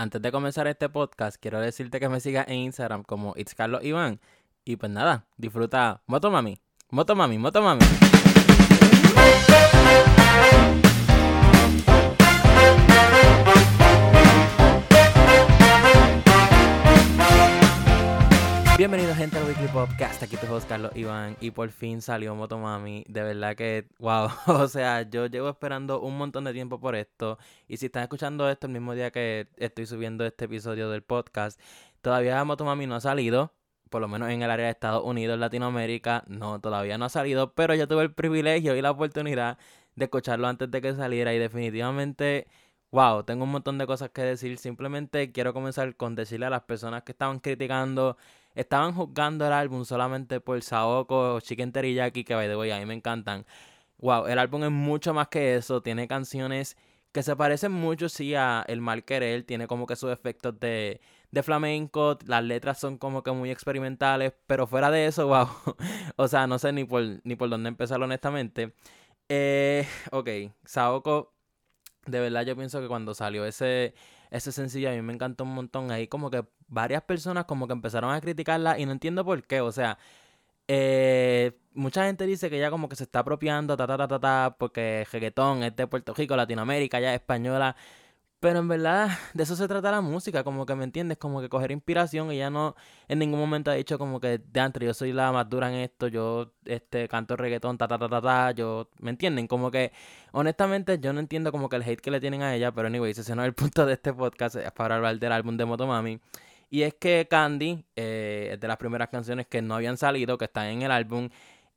Antes de comenzar este podcast, quiero decirte que me sigas en Instagram como It's. Y pues nada, disfruta Motomami, Motomami, Motomami. Bienvenidos gente al Weekly Podcast, aquí tu host Carlos Iván y por fin salió Motomami, de verdad que wow, o sea, yo llevo esperando un montón de tiempo por esto y si están escuchando esto el mismo día que estoy subiendo este episodio del podcast, todavía Motomami no ha salido, por lo menos en el área de Estados Unidos, Latinoamérica, no, todavía no ha salido, pero yo tuve el privilegio y la oportunidad de escucharlo antes de que saliera y definitivamente... Wow, tengo un montón de cosas que decir. Simplemente quiero comenzar con decirle a las personas que estaban criticando estaban juzgando el álbum solamente por Saoko o Chicken Teriyaki, que by the way, a mí me encantan. Wow, el álbum es mucho más que eso, tiene canciones que se parecen mucho, sí, a El Mal Querer, tiene como que sus efectos de, de flamenco, las letras son como que muy experimentales, pero fuera de eso, wow, o sea, no sé ni por, ni por dónde empezar honestamente. Eh, ok, Saoko, de verdad yo pienso que cuando salió ese, ese sencillo a mí me encantó un montón, ahí como que varias personas como que empezaron a criticarla y no entiendo por qué, o sea, eh, mucha gente dice que ella como que se está apropiando, ta, ta, ta, ta, ta, porque reggaetón es de Puerto Rico, Latinoamérica, ya es española, pero en verdad, de eso se trata la música, como que me entiendes, como que coger inspiración ya no en ningún momento ha dicho como que de antes yo soy la más dura en esto, yo este canto reggaetón, ta ta ta ta ta, yo, ¿me entienden? Como que honestamente yo no entiendo como que el hate que le tienen a ella, pero anyway, ese no es el punto de este podcast, es para hablar del álbum de Motomami. Y es que Candy eh, es de las primeras canciones que no habían salido, que están en el álbum.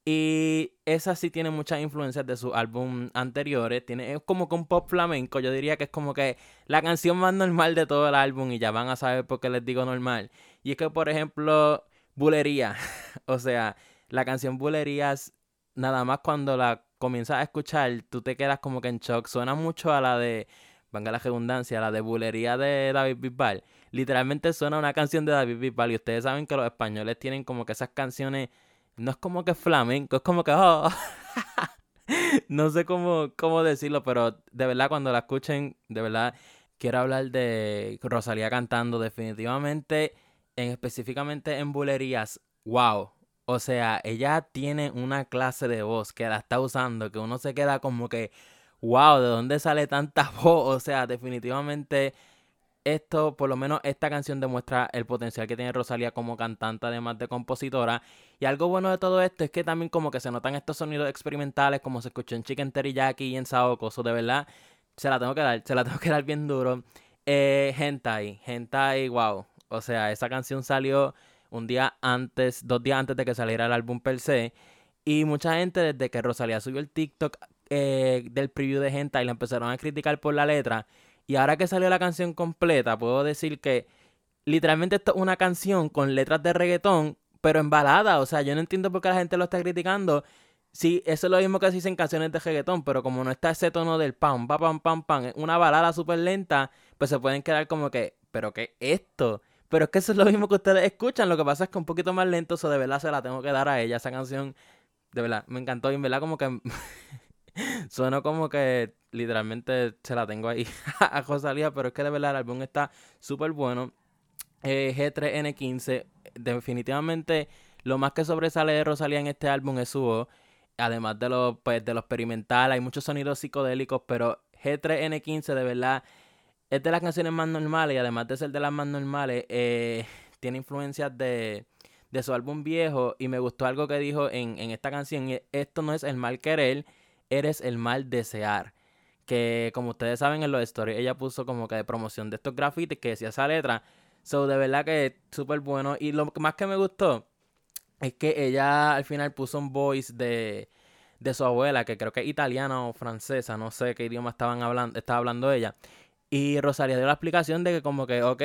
Y esa sí tiene muchas influencias de sus álbum anteriores. Tiene, es como que un pop flamenco. Yo diría que es como que la canción más normal de todo el álbum. Y ya van a saber por qué les digo normal. Y es que, por ejemplo, Bulería. o sea, la canción Bulerías, nada más cuando la comienzas a escuchar, tú te quedas como que en shock. Suena mucho a la de, venga la redundancia, la de Bulería de David Bisbal literalmente suena una canción de David Bisbal y ustedes saben que los españoles tienen como que esas canciones, no es como que flamenco, es como que... Oh, no sé cómo, cómo decirlo, pero de verdad cuando la escuchen, de verdad quiero hablar de Rosalía cantando definitivamente, en, específicamente en bulerías, wow. O sea, ella tiene una clase de voz que la está usando, que uno se queda como que, wow, ¿de dónde sale tanta voz? O sea, definitivamente esto, por lo menos esta canción demuestra el potencial que tiene Rosalía como cantante, además de compositora. Y algo bueno de todo esto es que también como que se notan estos sonidos experimentales, como se escuchó en Chicken Teriyaki y en Saoko. Eso de verdad, se la tengo que dar, se la tengo que dar bien duro. Eh, Hentai, Hentai, wow. O sea, esa canción salió un día antes, dos días antes de que saliera el álbum per se. Y mucha gente desde que Rosalía subió el TikTok eh, del preview de Hentai la empezaron a criticar por la letra. Y ahora que salió la canción completa, puedo decir que literalmente esto es una canción con letras de reggaetón, pero en balada. O sea, yo no entiendo por qué la gente lo está criticando. Sí, eso es lo mismo que se dicen canciones de reggaetón, pero como no está ese tono del pam, pam, pam, pam, pam, una balada súper lenta, pues se pueden quedar como que, ¿pero qué esto? Pero es que eso es lo mismo que ustedes escuchan, lo que pasa es que un poquito más lento, eso de verdad se la tengo que dar a ella, esa canción, de verdad, me encantó y en verdad como que Suena como que literalmente se la tengo ahí a Rosalía, pero es que de verdad el álbum está súper bueno. Eh, G3N15, definitivamente lo más que sobresale de Rosalía en este álbum es su voz. Además de lo, pues, de lo experimental, hay muchos sonidos psicodélicos, pero G3N15 de verdad es de las canciones más normales y además de ser de las más normales, eh, tiene influencias de, de su álbum viejo y me gustó algo que dijo en, en esta canción, esto no es el mal querer, eres el mal desear. Que como ustedes saben en los stories, ella puso como que de promoción de estos grafitis que decía esa letra. So, de verdad que es súper bueno. Y lo más que me gustó es que ella al final puso un voice de, de su abuela, que creo que es italiana o francesa, no sé qué idioma estaban hablando, estaba hablando ella. Y Rosalía dio la explicación de que como que, ok,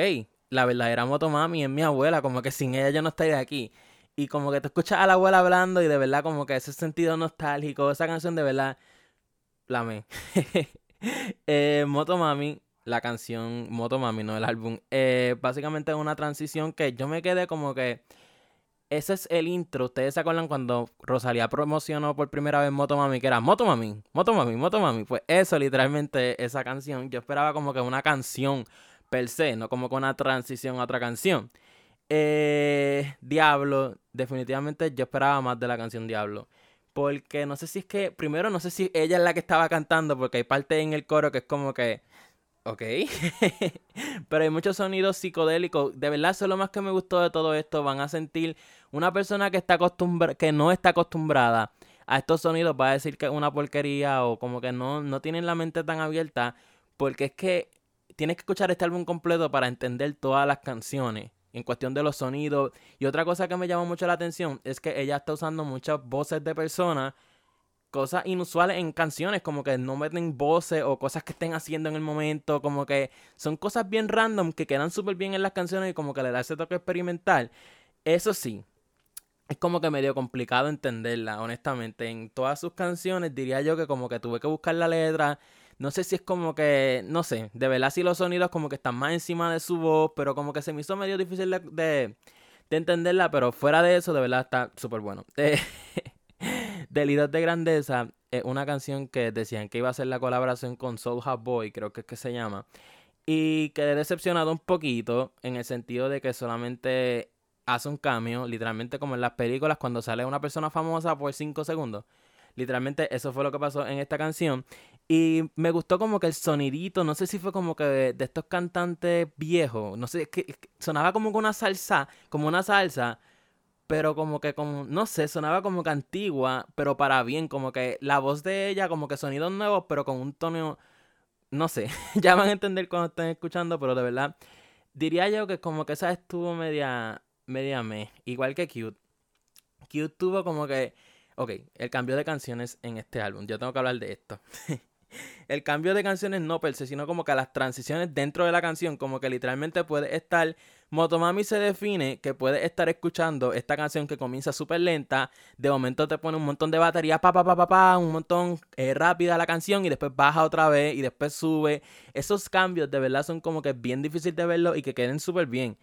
la verdadera motomami es mi abuela, como que sin ella yo no estaría aquí. Y como que te escuchas a la abuela hablando y de verdad como que ese sentido nostálgico, esa canción de verdad, la me. eh, Motomami, la canción Motomami, no el álbum, eh, básicamente es una transición que yo me quedé como que... Ese es el intro. ¿Ustedes se acuerdan cuando Rosalía promocionó por primera vez Motomami? Que era Motomami, Motomami, Motomami. Pues eso, literalmente, esa canción. Yo esperaba como que una canción per se, no como con una transición a otra canción. Eh, Diablo, definitivamente yo esperaba más de la canción Diablo. Porque no sé si es que, primero no sé si ella es la que estaba cantando, porque hay parte en el coro que es como que, ok. Pero hay muchos sonidos psicodélicos. De verdad, eso es lo más que me gustó de todo esto. Van a sentir una persona que, está acostumbra que no está acostumbrada a estos sonidos, va a decir que es una porquería o como que no, no tienen la mente tan abierta. Porque es que tienes que escuchar este álbum completo para entender todas las canciones en cuestión de los sonidos. Y otra cosa que me llamó mucho la atención es que ella está usando muchas voces de personas, cosas inusuales en canciones, como que no meten voces o cosas que estén haciendo en el momento, como que son cosas bien random que quedan súper bien en las canciones y como que le da ese toque experimental. Eso sí, es como que medio complicado entenderla, honestamente. En todas sus canciones diría yo que como que tuve que buscar la letra no sé si es como que, no sé, de verdad si los sonidos como que están más encima de su voz, pero como que se me hizo medio difícil de, de, entenderla, pero fuera de eso, de verdad está súper bueno. Delitos de Grandeza es una canción que decían que iba a ser la colaboración con Soul Hot Boy, creo que es que se llama. Y quedé decepcionado un poquito en el sentido de que solamente hace un cambio, literalmente como en las películas cuando sale una persona famosa por 5 segundos. Literalmente eso fue lo que pasó en esta canción. Y me gustó como que el sonidito, no sé si fue como que de, estos cantantes viejos, no sé, que, sonaba como una salsa, como una salsa, pero como que como, no sé, sonaba como que antigua, pero para bien, como que la voz de ella, como que sonidos nuevos, pero con un tono, no sé, ya van a entender cuando estén escuchando, pero de verdad, diría yo que como que esa estuvo media, media me, igual que Cute. Cute tuvo como que, ok, el cambio de canciones en este álbum, yo tengo que hablar de esto. el cambio de canciones no per se, sino como que las transiciones dentro de la canción, como que literalmente puede estar. Motomami se define que puede estar escuchando esta canción que comienza súper lenta, de momento te pone un montón de batería, pa, pa, pa, pa, pa un montón eh, rápida la canción y después baja otra vez y después sube. Esos cambios de verdad son como que bien difícil de verlo y que queden súper bien.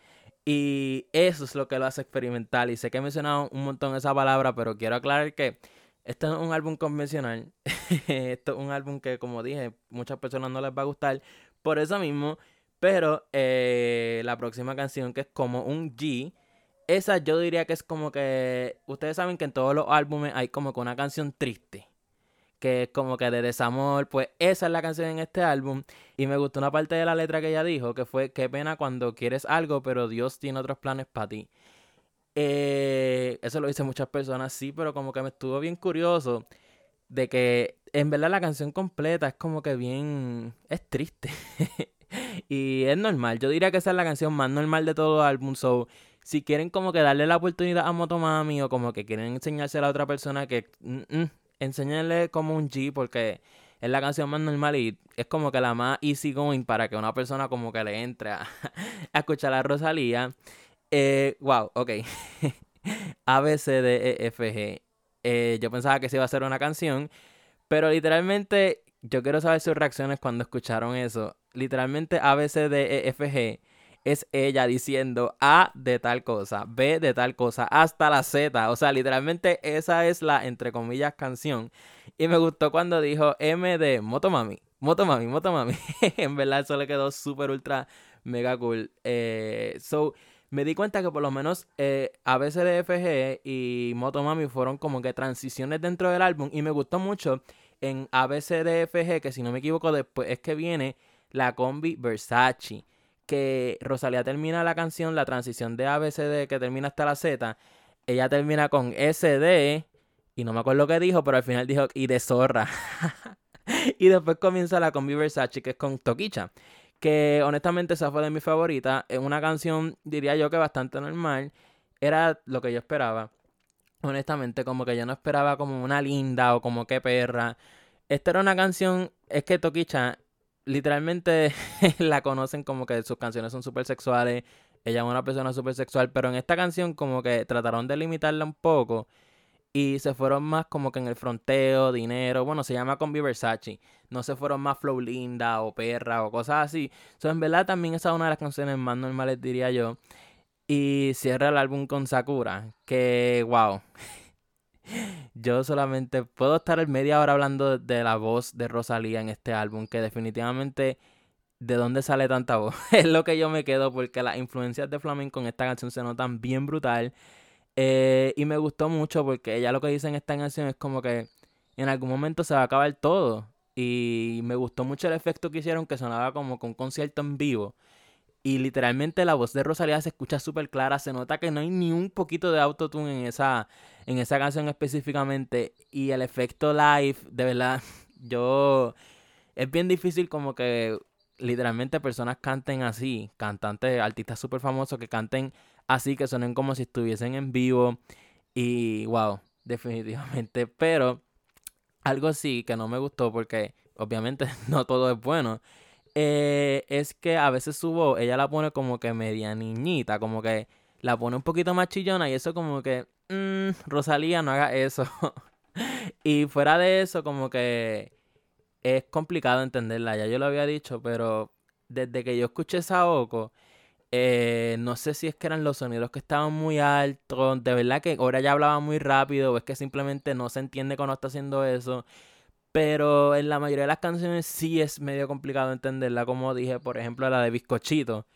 Y eso es lo que lo hace experimental. Y sé que he mencionado un montón esa palabra, pero quiero aclarar que este es un álbum convencional. Esto es un álbum que, como dije, muchas personas no les va a gustar. Por eso mismo. Pero eh, la próxima canción, que es como un G. Esa yo diría que es como que. Ustedes saben que en todos los álbumes hay como que una canción triste. Que es como que de desamor. Pues esa es la canción en este álbum. Y me gustó una parte de la letra que ella dijo. Que fue: Qué pena cuando quieres algo, pero Dios tiene otros planes para ti. Eh, eso lo dicen muchas personas, sí, pero como que me estuvo bien curioso de que en verdad la canción completa es como que bien... es triste. y es normal, yo diría que esa es la canción más normal de todo el álbum, so si quieren como que darle la oportunidad a Motomami o como que quieren enseñarse a la otra persona que mm, mm, enséñenle como un G porque es la canción más normal y es como que la más easy going para que una persona como que le entre a, a escuchar a Rosalía. Eh, wow, ok. A, B, C, D, E, F, G. Eh, yo pensaba que se iba a ser una canción, pero literalmente yo quiero saber sus reacciones cuando escucharon eso. Literalmente A, B, C, D, E, F, G es ella diciendo A de tal cosa, B de tal cosa, hasta la Z. O sea, literalmente esa es la, entre comillas, canción. Y me gustó cuando dijo M de Motomami. Motomami, Motomami. en verdad eso le quedó súper, ultra, mega cool. Eh, so, me di cuenta que por lo menos eh, ABCDFG y Motomami fueron como que transiciones dentro del álbum y me gustó mucho en ABCDFG, que si no me equivoco después es que viene la combi Versace, que Rosalía termina la canción, la transición de ABCD que termina hasta la Z, ella termina con SD y no me acuerdo lo que dijo, pero al final dijo y de zorra. y después comienza la combi Versace que es con Toquicha que honestamente esa fue de mis favoritas. Es una canción, diría yo que bastante normal. Era lo que yo esperaba. Honestamente, como que yo no esperaba como una linda o como que perra. Esta era una canción, es que Toquicha literalmente la conocen como que sus canciones son súper sexuales. Ella es una persona súper sexual, pero en esta canción como que trataron de limitarla un poco y se fueron más como que en el fronteo, dinero, bueno, se llama con Versace, no se fueron más flow linda o perra o cosas así. So, en verdad también esa es una de las canciones más normales, diría yo. Y cierra el álbum con Sakura, que wow. yo solamente puedo estar media hora hablando de la voz de Rosalía en este álbum, que definitivamente ¿de dónde sale tanta voz? es lo que yo me quedo porque las influencias de flamenco en esta canción se notan bien brutal. Eh, y me gustó mucho porque ella lo que dice en esta canción es como que en algún momento se va a acabar todo. Y me gustó mucho el efecto que hicieron que sonaba como con un concierto en vivo. Y literalmente la voz de Rosalía se escucha súper clara. Se nota que no hay ni un poquito de autotune en esa, en esa canción específicamente. Y el efecto live, de verdad, yo... Es bien difícil como que literalmente personas canten así. Cantantes, artistas súper famosos que canten así, que suenen como si estuviesen en vivo. Y wow, definitivamente. Pero algo sí que no me gustó porque obviamente no todo es bueno eh, es que a veces su voz, ella la pone como que media niñita, como que la pone un poquito más chillona y eso como que, mmm, Rosalía, no haga eso. y fuera de eso, como que es complicado entenderla, ya yo lo había dicho, pero desde que yo escuché Saoko, eh, no sé si es que eran los sonidos que estaban muy altos, de verdad que ahora ya hablaba muy rápido, o es que simplemente no se entiende cuando está haciendo eso. Pero en la mayoría de las canciones sí es medio complicado entenderla, como dije, por ejemplo, la de Bizcochito.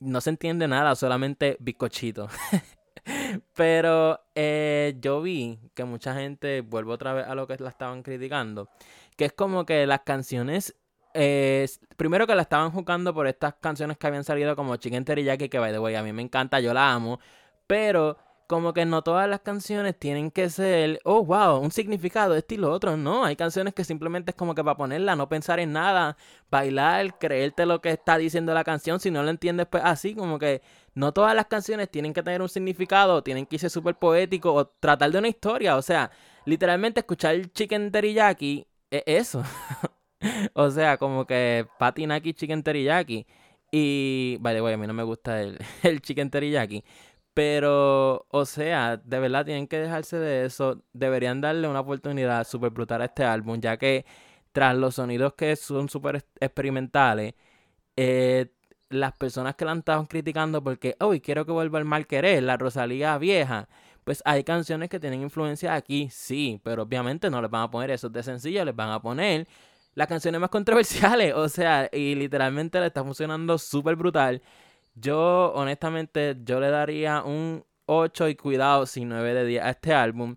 No se entiende nada, solamente bizcochito. Pero eh, yo vi que mucha gente, vuelvo otra vez a lo que la estaban criticando, que es como que las canciones, eh, primero que la estaban jugando por estas canciones que habían salido como Chicken Teriyaki, que by the way, a mí me encanta, yo la amo, pero como que no todas las canciones tienen que ser, oh, wow, un significado, este y lo otro. No, hay canciones que simplemente es como que para ponerla, no pensar en nada, bailar, creerte lo que está diciendo la canción. Si no lo entiendes, pues así, como que no todas las canciones tienen que tener un significado, tienen que ser súper poético o tratar de una historia. O sea, literalmente escuchar Chicken Teriyaki es eso. o sea, como que Patinaki Chicken Teriyaki. Y, vale, güey, a mí no me gusta el, el Chicken Teriyaki. Pero, o sea, de verdad tienen que dejarse de eso. Deberían darle una oportunidad súper brutal a este álbum, ya que tras los sonidos que son súper experimentales, eh, las personas que la estaban criticando porque, uy, quiero que vuelva el mal querer, la Rosalía vieja. Pues hay canciones que tienen influencia aquí, sí, pero obviamente no les van a poner eso de sencillo, les van a poner las canciones más controversiales, o sea, y literalmente le está funcionando súper brutal. Yo, honestamente, yo le daría un 8 y cuidado, si 9 de 10 a este álbum.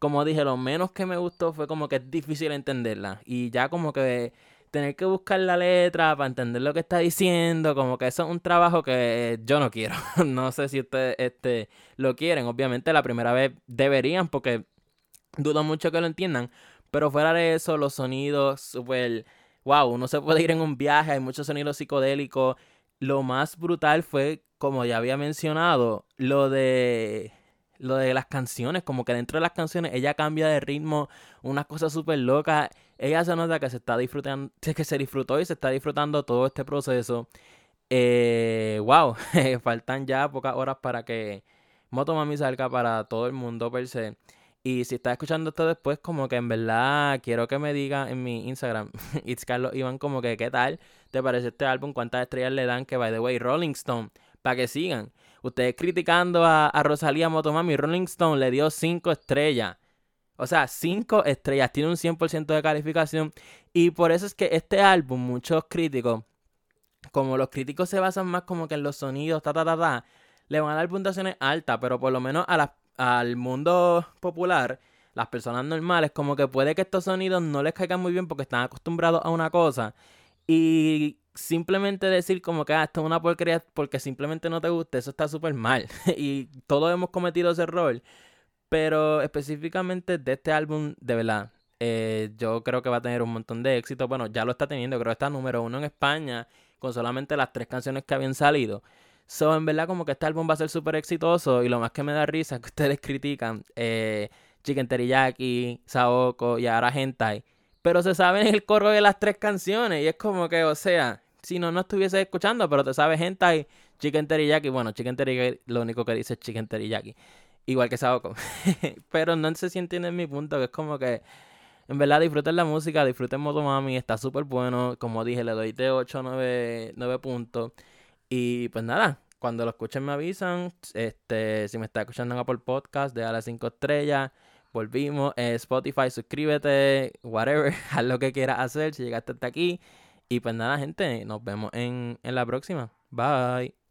Como dije, lo menos que me gustó fue como que es difícil entenderla. Y ya como que tener que buscar la letra para entender lo que está diciendo, como que eso es un trabajo que yo no quiero. no sé si ustedes este, lo quieren. Obviamente la primera vez deberían porque dudo mucho que lo entiendan. Pero fuera de eso, los sonidos súper... Wow, uno se puede ir en un viaje, hay muchos sonidos psicodélicos lo más brutal fue, como ya había mencionado, lo de lo de las canciones, como que dentro de las canciones ella cambia de ritmo, unas cosas súper locas. Ella se nota que se está disfrutando, que se disfrutó y se está disfrutando todo este proceso. Eh, wow, faltan ya pocas horas para que Motomami salga para todo el mundo per se. Y si estás escuchando esto después, como que en verdad quiero que me digan en mi Instagram, It's Carlos Iván, como que qué tal te parece este álbum, cuántas estrellas le dan, que by the way, Rolling Stone, para que sigan. Ustedes criticando a, a Rosalía Motomami, Rolling Stone le dio 5 estrellas. O sea, 5 estrellas, tiene un 100% de calificación. Y por eso es que este álbum, muchos críticos, como los críticos se basan más como que en los sonidos, ta, ta, ta, ta, le van a dar puntuaciones altas, pero por lo menos a las al mundo popular, las personas normales, como que puede que estos sonidos no les caigan muy bien porque están acostumbrados a una cosa. Y simplemente decir como que ah, esto es una porquería porque simplemente no te gusta, eso está súper mal. y todos hemos cometido ese error. Pero específicamente de este álbum, de verdad, eh, yo creo que va a tener un montón de éxito. Bueno, ya lo está teniendo, creo que está número uno en España con solamente las tres canciones que habían salido. So, en verdad, como que este álbum va a ser súper exitoso. Y lo más que me da risa es que ustedes critican eh, Chicken Teriyaki, Saoko y ahora Hentai. Pero se saben el coro de las tres canciones. Y es como que, o sea, si no, no estuviese escuchando, pero te sabes Hentai, Chicken Teriyaki. Bueno, Chicken Teriyaki lo único que dice es Chicken Teriyaki. Igual que Saoko. pero no sé si entienden mi punto, que es como que. En verdad, disfruten la música, disfruten Motomami, está súper bueno. Como dije, le doy de 8 9, 9 puntos. Y pues nada, cuando lo escuchen me avisan. Este, si me está escuchando en Apple Podcast, las 5 estrellas. Volvimos. Eh, Spotify, suscríbete, whatever, haz lo que quieras hacer si llegaste hasta aquí. Y pues nada, gente, nos vemos en, en la próxima. Bye.